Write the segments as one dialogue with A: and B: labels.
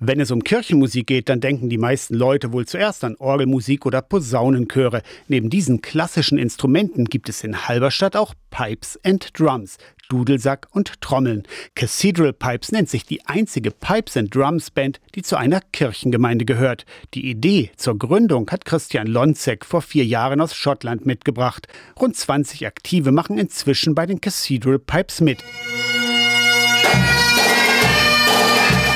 A: Wenn es um Kirchenmusik geht, dann denken die meisten Leute wohl zuerst an Orgelmusik oder Posaunenchöre. Neben diesen klassischen Instrumenten gibt es in Halberstadt auch Pipes and Drums, Dudelsack und Trommeln. Cathedral Pipes nennt sich die einzige Pipes and Drums Band, die zu einer Kirchengemeinde gehört. Die Idee zur Gründung hat Christian Lonzek vor vier Jahren aus Schottland mitgebracht. Rund 20 Aktive machen inzwischen bei den Cathedral Pipes mit.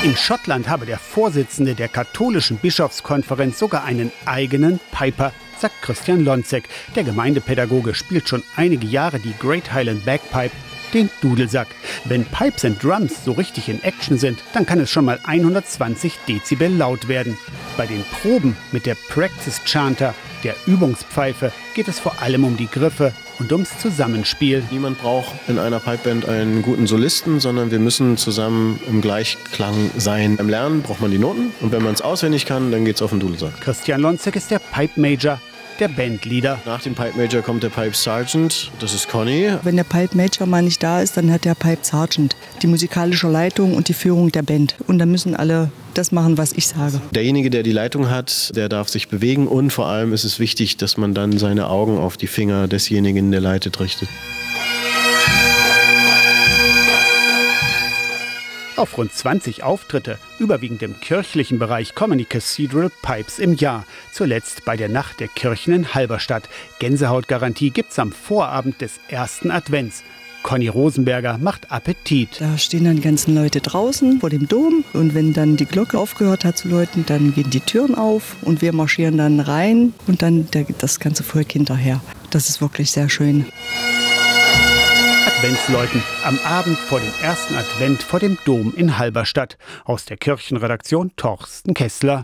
A: In Schottland habe der Vorsitzende der katholischen Bischofskonferenz sogar einen eigenen Piper, sagt Christian Lonzek. Der Gemeindepädagoge spielt schon einige Jahre die Great Highland Bagpipe, den Dudelsack. Wenn Pipes and Drums so richtig in Action sind, dann kann es schon mal 120 Dezibel laut werden. Bei den Proben mit der Practice Chanter, der Übungspfeife, geht es vor allem um die Griffe und ums Zusammenspiel.
B: Niemand braucht in einer Pipeband einen guten Solisten, sondern wir müssen zusammen im Gleichklang sein. Beim Lernen braucht man die Noten und wenn man es auswendig kann, dann geht es auf den Dudelsack.
A: Christian Lonzek ist der Pipe Major der Bandleader.
B: Nach dem Pipe Major kommt der Pipe Sergeant, das ist Conny.
C: Wenn der Pipe Major mal nicht da ist, dann hat der Pipe Sergeant die musikalische Leitung und die Führung der Band. Und dann müssen alle das machen, was ich sage.
B: Derjenige, der die Leitung hat, der darf sich bewegen und vor allem ist es wichtig, dass man dann seine Augen auf die Finger desjenigen, der leitet, richtet.
A: Auf rund 20 Auftritte, überwiegend im kirchlichen Bereich, kommen die Cathedral Pipes im Jahr. Zuletzt bei der Nacht der Kirchen in Halberstadt. Gänsehautgarantie gibt's am Vorabend des ersten Advents. Conny Rosenberger macht Appetit.
C: Da stehen dann die ganzen Leute draußen vor dem Dom und wenn dann die Glocke aufgehört hat zu läuten, dann gehen die Türen auf und wir marschieren dann rein und dann das ganze Volk hinterher. Das ist wirklich sehr schön.
A: Adventsläuten am Abend vor dem ersten Advent vor dem Dom in Halberstadt. Aus der Kirchenredaktion Torsten Kessler.